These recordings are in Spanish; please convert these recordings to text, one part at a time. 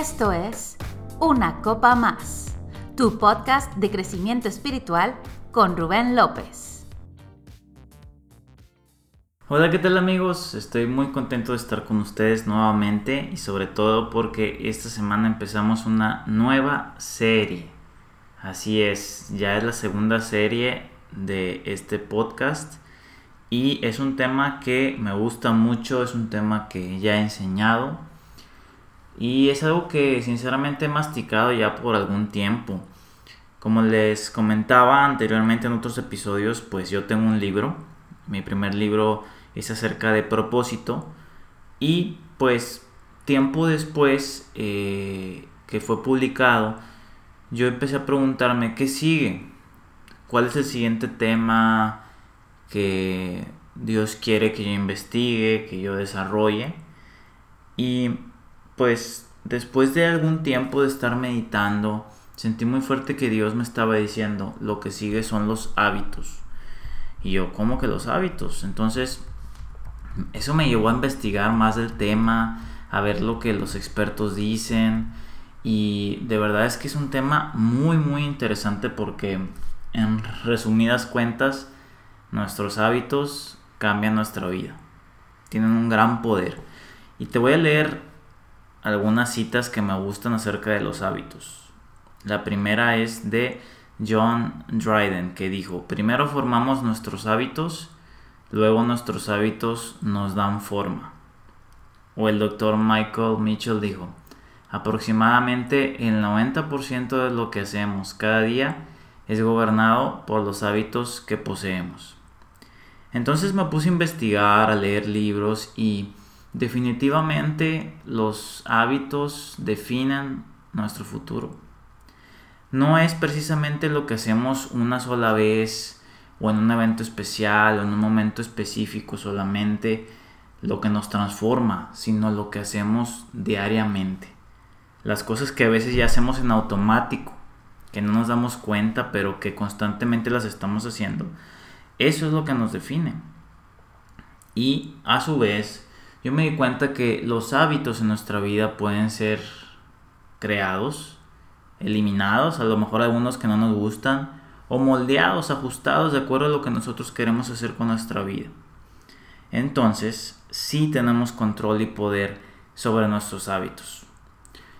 Esto es Una Copa Más, tu podcast de crecimiento espiritual con Rubén López. Hola, ¿qué tal amigos? Estoy muy contento de estar con ustedes nuevamente y sobre todo porque esta semana empezamos una nueva serie. Así es, ya es la segunda serie de este podcast y es un tema que me gusta mucho, es un tema que ya he enseñado y es algo que sinceramente he masticado ya por algún tiempo. Como les comentaba anteriormente en otros episodios, pues yo tengo un libro. Mi primer libro es acerca de propósito. Y pues tiempo después eh, que fue publicado, yo empecé a preguntarme qué sigue. ¿Cuál es el siguiente tema que Dios quiere que yo investigue, que yo desarrolle? Y pues después de algún tiempo de estar meditando, sentí muy fuerte que Dios me estaba diciendo, lo que sigue son los hábitos. Y yo, ¿cómo que los hábitos? Entonces, eso me llevó a investigar más del tema, a ver lo que los expertos dicen. Y de verdad es que es un tema muy, muy interesante porque, en resumidas cuentas, nuestros hábitos cambian nuestra vida. Tienen un gran poder. Y te voy a leer algunas citas que me gustan acerca de los hábitos. La primera es de John Dryden, que dijo, primero formamos nuestros hábitos, luego nuestros hábitos nos dan forma. O el doctor Michael Mitchell dijo, aproximadamente el 90% de lo que hacemos cada día es gobernado por los hábitos que poseemos. Entonces me puse a investigar, a leer libros y Definitivamente los hábitos definen nuestro futuro. No es precisamente lo que hacemos una sola vez o en un evento especial o en un momento específico solamente lo que nos transforma, sino lo que hacemos diariamente. Las cosas que a veces ya hacemos en automático, que no nos damos cuenta, pero que constantemente las estamos haciendo. Eso es lo que nos define. Y a su vez, yo me di cuenta que los hábitos en nuestra vida pueden ser creados, eliminados, a lo mejor algunos que no nos gustan, o moldeados, ajustados de acuerdo a lo que nosotros queremos hacer con nuestra vida. Entonces, sí tenemos control y poder sobre nuestros hábitos.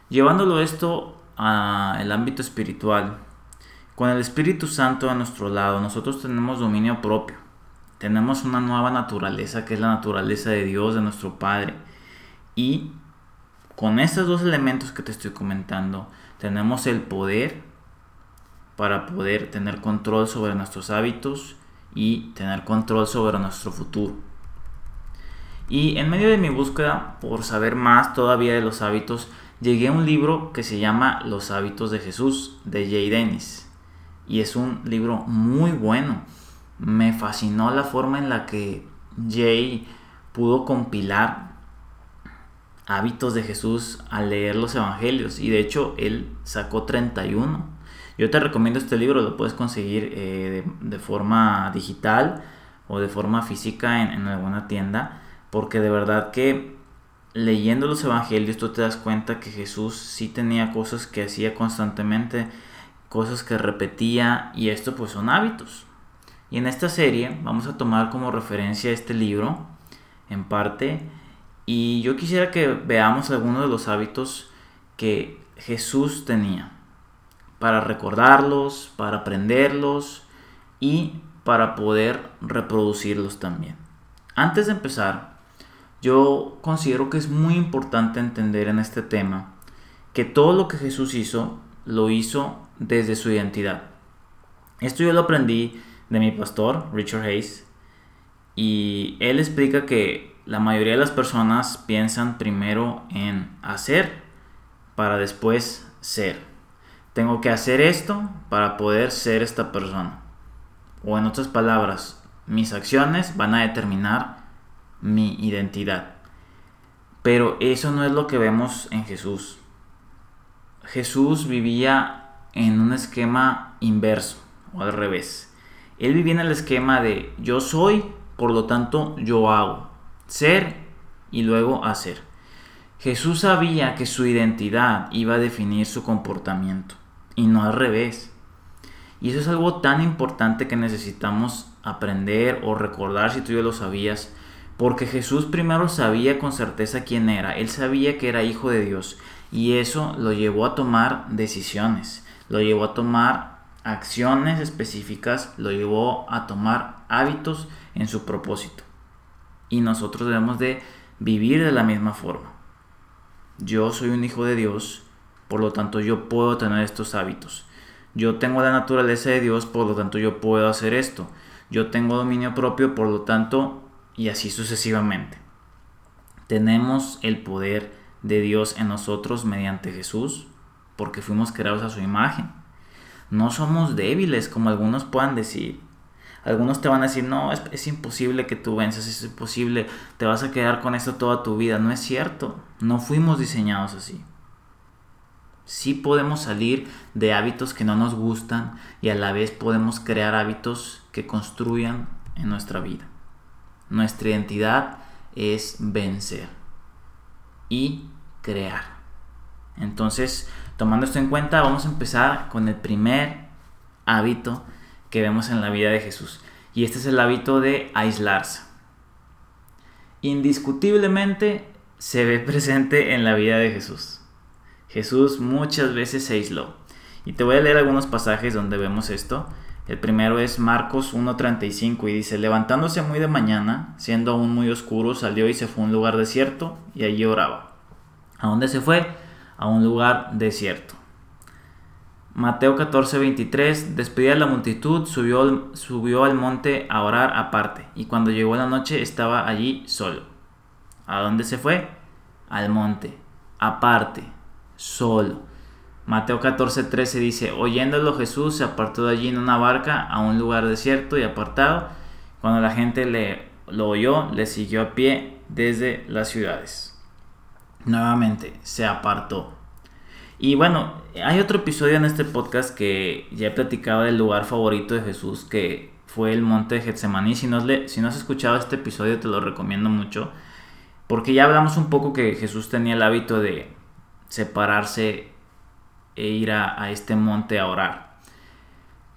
Llevándolo esto al ámbito espiritual, con el Espíritu Santo a nuestro lado, nosotros tenemos dominio propio. Tenemos una nueva naturaleza que es la naturaleza de Dios, de nuestro Padre. Y con estos dos elementos que te estoy comentando, tenemos el poder para poder tener control sobre nuestros hábitos y tener control sobre nuestro futuro. Y en medio de mi búsqueda por saber más todavía de los hábitos, llegué a un libro que se llama Los hábitos de Jesús de Jay Dennis. Y es un libro muy bueno me fascinó la forma en la que Jay pudo compilar hábitos de Jesús al leer los evangelios y de hecho él sacó 31. Yo te recomiendo este libro, lo puedes conseguir eh, de, forma digital o de forma física en, en alguna tienda, porque de verdad que leyendo los evangelios tú te das cuenta que Jesús sí tenía cosas que hacía constantemente, cosas que repetía y esto pues son hábitos. Y en esta serie vamos a tomar como referencia este libro, en parte, y yo quisiera que veamos algunos de los hábitos que Jesús tenía, para recordarlos, para aprenderlos y para poder reproducirlos también. Antes de empezar, yo considero que es muy importante entender en este tema que todo lo que Jesús hizo, lo hizo desde su identidad. Esto yo lo aprendí de mi pastor, Richard Hayes, y él explica que la mayoría de las personas piensan primero en hacer para después ser. Tengo que hacer esto para poder ser esta persona. O en otras palabras, mis acciones van a determinar mi identidad. Pero eso no es lo que vemos en Jesús. Jesús vivía en un esquema inverso o al revés. Él vivía en el esquema de yo soy, por lo tanto yo hago. Ser y luego hacer. Jesús sabía que su identidad iba a definir su comportamiento y no al revés. Y eso es algo tan importante que necesitamos aprender o recordar si tú ya lo sabías. Porque Jesús primero sabía con certeza quién era. Él sabía que era hijo de Dios. Y eso lo llevó a tomar decisiones. Lo llevó a tomar acciones específicas. Lo llevó a tomar hábitos en su propósito. Y nosotros debemos de vivir de la misma forma yo soy un hijo de Dios, por lo tanto yo puedo tener estos hábitos. Yo tengo la naturaleza de Dios, por lo tanto yo puedo hacer esto. Yo tengo dominio propio, por lo tanto, y así sucesivamente. Tenemos el poder de Dios en nosotros mediante Jesús, porque fuimos creados a su imagen. No somos débiles, como algunos puedan decir. Algunos te van a decir, no, es, imposible que tú venzas, es imposible, te vas a quedar con esto toda tu vida. No es cierto, no fuimos diseñados así. Sí podemos salir de hábitos que no nos gustan y a la vez podemos crear hábitos que construyan en nuestra vida. Nuestra identidad es vencer y crear. Entonces, tomando esto en cuenta, vamos a empezar con el primer hábito que vemos en la vida de Jesús. Y este es el hábito de aislarse. Indiscutiblemente se ve presente en la vida de Jesús. Jesús muchas veces se aisló. Y te voy a leer algunos pasajes donde vemos esto. El primero es Marcos 1.35 y dice, levantándose muy de mañana, siendo aún muy oscuro, salió y se fue a un lugar desierto y allí oraba. ¿A dónde se fue? A un lugar desierto. Mateo 14:23, despedida la multitud, subió, al monte a orar aparte, y cuando llegó la noche estaba allí solo. ¿A dónde se fue? Al monte, aparte, solo. Mateo 14:13 dice, oyéndolo Jesús se apartó de allí en una barca a un lugar desierto y apartado. Cuando la gente le, lo oyó, le siguió a pie desde las ciudades. Nuevamente, se apartó y bueno, hay otro episodio en este podcast que ya he platicado del lugar favorito de Jesús, que fue el monte de Getsemaní. Si no, si no has escuchado este episodio, te lo recomiendo mucho. Porque ya hablamos un poco que Jesús tenía el hábito de separarse e ir a, a este monte a orar.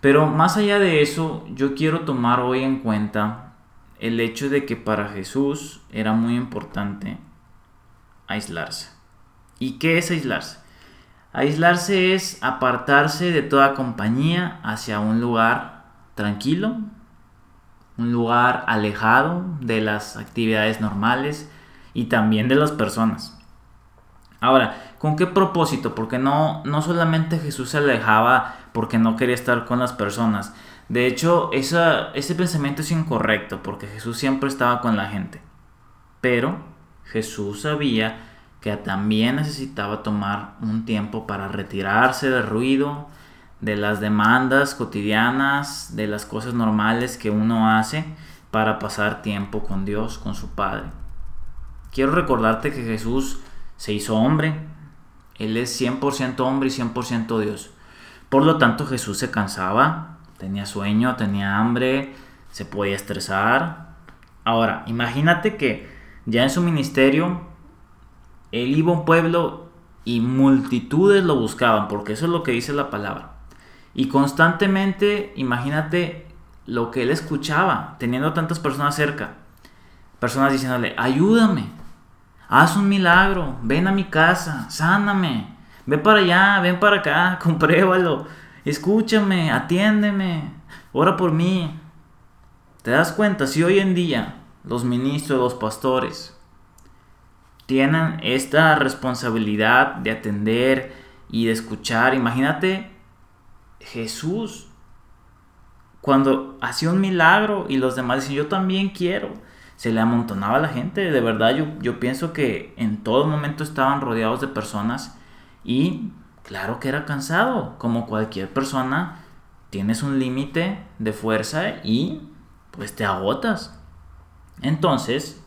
Pero más allá de eso, yo quiero tomar hoy en cuenta el hecho de que para Jesús era muy importante aislarse. ¿Y qué es aislarse? Aislarse es apartarse de toda compañía hacia un lugar tranquilo, un lugar alejado de las actividades normales y también de las personas. Ahora, ¿con qué propósito? Porque no, no solamente Jesús se alejaba porque no quería estar con las personas. De hecho, ese pensamiento es incorrecto porque Jesús siempre estaba con la gente. Pero Jesús sabía que también necesitaba tomar un tiempo para retirarse del ruido, de las demandas cotidianas, de las cosas normales que uno hace para pasar tiempo con Dios, con su Padre. Quiero recordarte que Jesús se hizo hombre, Él es 100% hombre y 100% Dios. Por lo tanto Jesús se cansaba, tenía sueño, tenía hambre, se podía estresar. Ahora, imagínate que ya en su ministerio él iba a un pueblo y multitudes lo buscaban, porque eso es lo que dice la palabra. Y constantemente, imagínate lo que él escuchaba, teniendo tantas personas cerca. Personas diciéndole, ayúdame, haz un milagro, ven a mi casa, sáname, ven para allá, ven para acá, compruébalo, escúchame, atiéndeme, ora por mí. ¿Te das cuenta? Si hoy en día los ministros, los pastores, tienen esta responsabilidad de atender y de escuchar. Imagínate Jesús cuando hacía un milagro y los demás decían yo también quiero. Se le amontonaba a la gente. De verdad yo, yo pienso que en todo momento estaban rodeados de personas y claro que era cansado. Como cualquier persona tienes un límite de fuerza y pues te agotas. Entonces,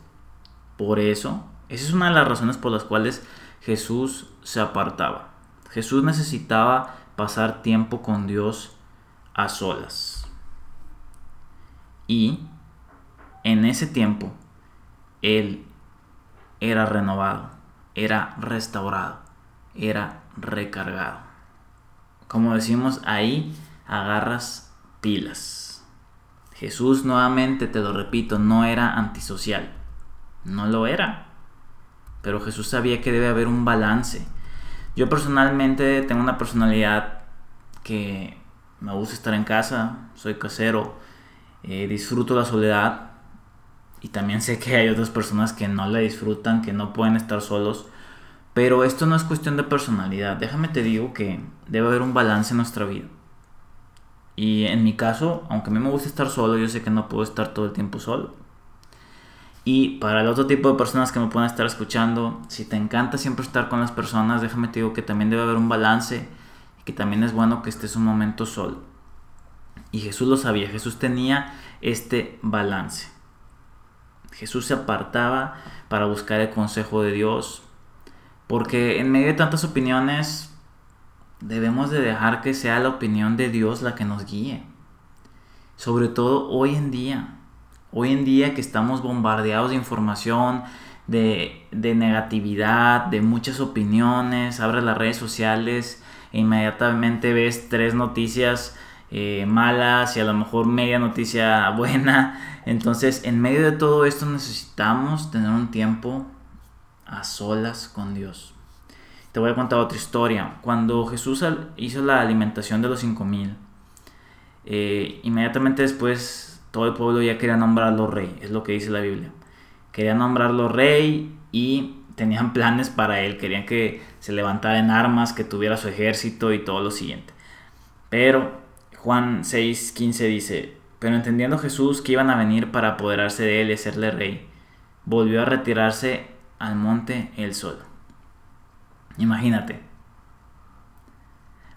por eso esa es una de las razones por las cuales Jesús se apartaba. Jesús necesitaba pasar tiempo con Dios a solas. Y en ese tiempo Él era renovado. era restaurado, era recargado. Como decimos ahí, agarras pilas. Jesús nuevamente, te lo repito, no era antisocial. No lo era. Pero Jesús sabía que debe haber un balance. Yo personalmente tengo una personalidad que me gusta estar en casa, soy casero, eh, disfruto la soledad y también sé que hay otras personas que no la disfrutan, que no pueden estar solos. Pero esto no es cuestión de personalidad. Déjame te digo que debe haber un balance en nuestra vida. Y en mi caso, aunque a mí me gusta estar solo, yo sé que no puedo estar todo el tiempo solo. Y para el otro tipo de personas que me puedan estar escuchando, si te encanta siempre estar con las personas, déjame te digo que también debe haber un balance que también es bueno que estés un momento solo. Y Jesús lo sabía, Jesús tenía este balance. Jesús se apartaba para buscar el consejo de Dios, porque en medio de tantas opiniones debemos de dejar que sea la opinión de Dios la que nos guíe. Sobre todo hoy en día. Hoy en día que estamos bombardeados de información, de, negatividad, de muchas opiniones, abres las redes sociales e inmediatamente ves tres noticias eh, malas y a lo mejor media noticia buena. Entonces, en medio de todo esto necesitamos tener un tiempo a solas con Dios. Te voy a contar otra historia. Cuando Jesús hizo la alimentación de los 5000, eh, inmediatamente después todo el pueblo ya quería nombrarlo rey, es lo que dice la Biblia. Quería nombrarlo rey y tenían planes para él, querían que se levantara en armas, que tuviera su ejército y todo lo siguiente. Pero Juan 6:15 dice, pero entendiendo Jesús que iban a venir para apoderarse de él y hacerle rey, volvió a retirarse al monte él solo. Imagínate.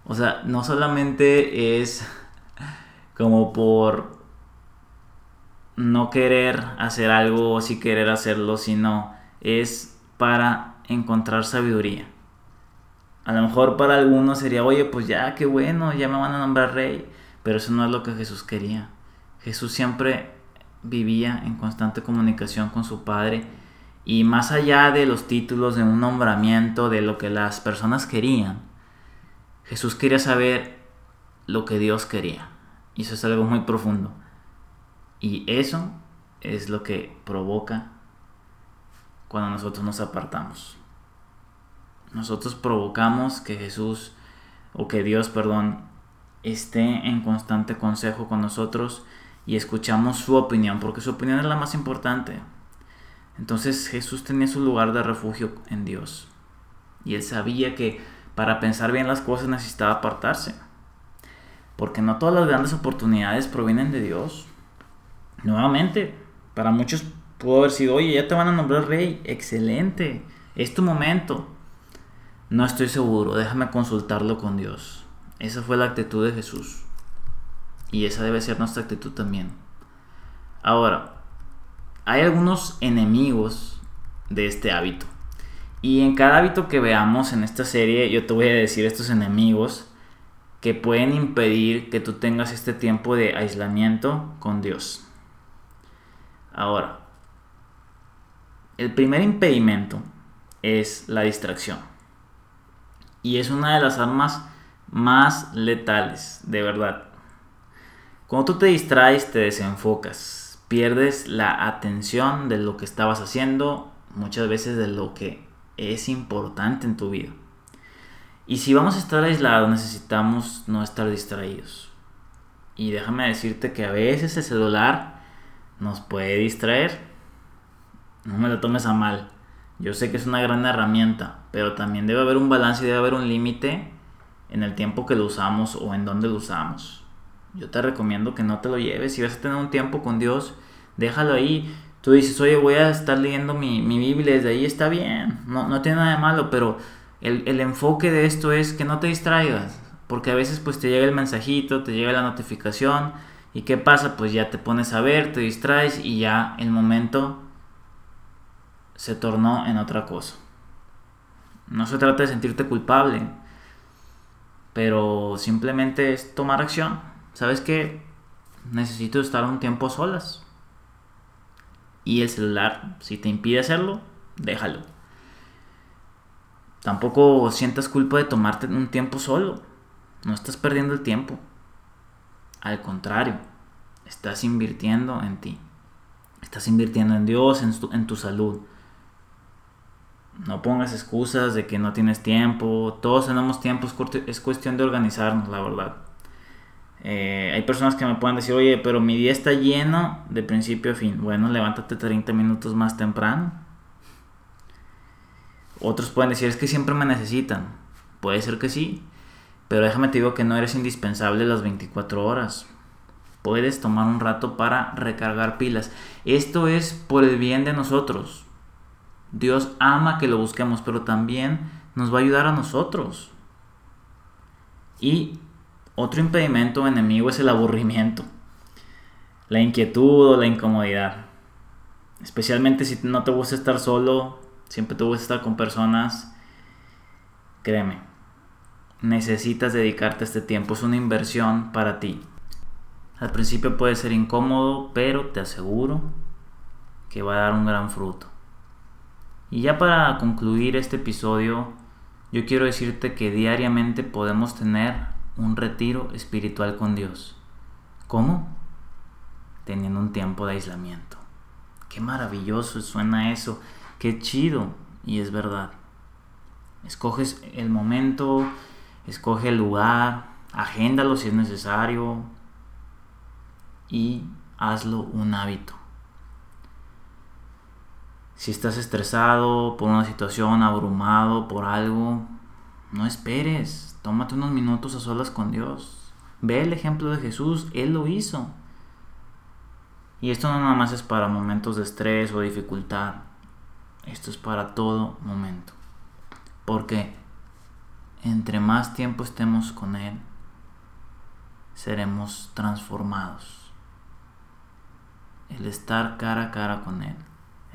O sea, no solamente es como por no querer hacer algo o si querer hacerlo, sino es para encontrar sabiduría. A lo mejor para algunos sería, oye, pues ya, qué bueno, ya me van a nombrar rey. Pero eso no es lo que Jesús quería. Jesús siempre vivía en constante comunicación con su Padre y más allá de los títulos, de un nombramiento, de lo que las personas querían, Jesús quería saber lo que Dios quería. Y eso es algo muy profundo. Y eso es lo que provoca cuando nosotros nos apartamos. Nosotros provocamos que Jesús, o que Dios, perdón, esté en constante consejo con nosotros y escuchamos su opinión, porque su opinión es la más importante. Entonces Jesús tenía su lugar de refugio en Dios. Y él sabía que para pensar bien las cosas necesitaba apartarse. Porque no todas las grandes oportunidades provienen de Dios. Nuevamente, para muchos pudo haber sido, oye, ya te van a nombrar rey, excelente, es tu momento. No estoy seguro, déjame consultarlo con Dios. Esa fue la actitud de Jesús. Y esa debe ser nuestra actitud también. Ahora, hay algunos enemigos de este hábito. Y en cada hábito que veamos en esta serie, yo te voy a decir estos enemigos que pueden impedir que tú tengas este tiempo de aislamiento con Dios. Ahora, el primer impedimento es la distracción. Y es una de las armas más letales, de verdad. Cuando tú te distraes, te desenfocas pierdes la atención de lo que estabas haciendo, muchas veces de lo que es importante en tu vida. Y si vamos a estar aislados, necesitamos no estar distraídos. Y déjame decirte que a veces el celular nos puede distraer. No me lo tomes a mal. Yo sé que es una gran herramienta, pero también debe haber un balance y debe haber un límite en el tiempo que lo usamos o en dónde lo usamos yo te recomiendo que no te lo lleves. Si vas a tener un tiempo con Dios, déjalo ahí. Tú dices, oye, voy a estar leyendo mi, Biblia, desde ahí está bien, no, no tiene nada de malo, pero el, el, enfoque de esto es que no te distraigas, porque a veces pues te llega el mensajito, te llega la notificación, y qué pasa, pues ya te pones a ver, te distraes y ya el momento se tornó en otra cosa. No se trata de sentirte culpable, pero simplemente es tomar acción. ¿Sabes qué? Necesito estar un tiempo solas. Y el celular, si te impide hacerlo, déjalo. Tampoco sientas culpa de tomarte un tiempo solo. No estás perdiendo el tiempo. Al contrario, estás invirtiendo en ti. Estás invirtiendo en Dios, en tu, en tu salud. No pongas excusas de que no tienes tiempo. Todos tenemos tiempo, es cuestión de organizarnos, la verdad. Eh, hay personas que me pueden decir, oye, pero mi día está lleno de principio a fin. Bueno, levántate 30 minutos más temprano. Otros pueden decir, es que siempre me necesitan. Puede ser que sí, pero déjame te digo que no eres indispensable las 24 horas. Puedes tomar un rato para recargar pilas. Esto es por el bien de nosotros. Dios ama que lo busquemos, pero también nos va a ayudar a nosotros. Y otro impedimento enemigo es el aburrimiento, la inquietud o la incomodidad. Especialmente si no te gusta estar solo, siempre te gusta estar con personas. Créeme, necesitas dedicarte este tiempo, es una inversión para ti. Al principio puede ser incómodo, pero te aseguro que va a dar un gran fruto. Y ya para concluir este episodio, yo quiero decirte que diariamente podemos tener un retiro espiritual con Dios. ¿Cómo? Teniendo un tiempo de aislamiento. Qué maravilloso suena eso, qué chido, y es verdad. Escoges el momento, escoge el lugar, agéndalo si es necesario y hazlo un hábito. Si estás estresado por una situación, abrumado por algo, no esperes. Tómate unos minutos a solas con Dios. Ve el ejemplo de Jesús, Él lo hizo. Y esto no nada más es para momentos de estrés o dificultad. Esto es para todo momento. Porque entre más tiempo estemos con Él, seremos transformados. El estar cara a cara con Él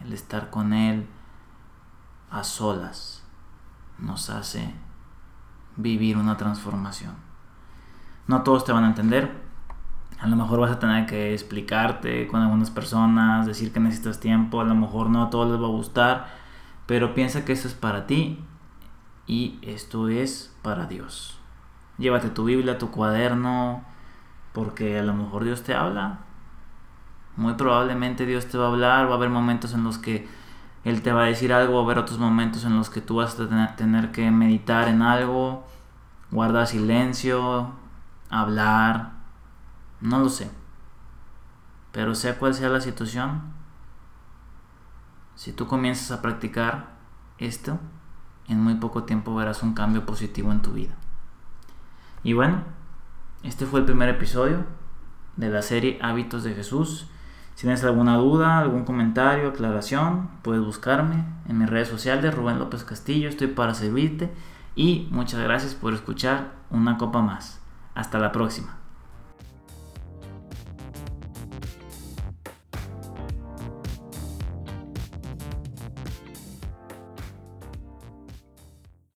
el estar con Él a solas nos hace vivir una transformación. No todos te van a entender. A lo mejor vas a tener que explicarte con algunas personas, decir que necesitas tiempo. A lo mejor no a todos les va a gustar. Pero piensa que esto es para ti y esto es para Dios. Llévate tu Biblia, tu cuaderno, porque a lo mejor Dios te habla muy probablemente Dios te va a hablar, va a haber momentos en los que Él te va a decir algo, va a haber otros momentos en los que tú vas a tener que meditar en algo, guardar silencio, hablar, no lo sé. Pero sea cual sea la situación, si tú comienzas a practicar esto, en muy poco tiempo verás un cambio positivo en tu vida. Y bueno, este fue el primer episodio de la serie Hábitos de Jesús. Si tienes alguna duda, algún comentario, aclaración, puedes buscarme en mis redes sociales, Rubén López Castillo, estoy para servirte y muchas gracias por escuchar una copa más. Hasta la próxima.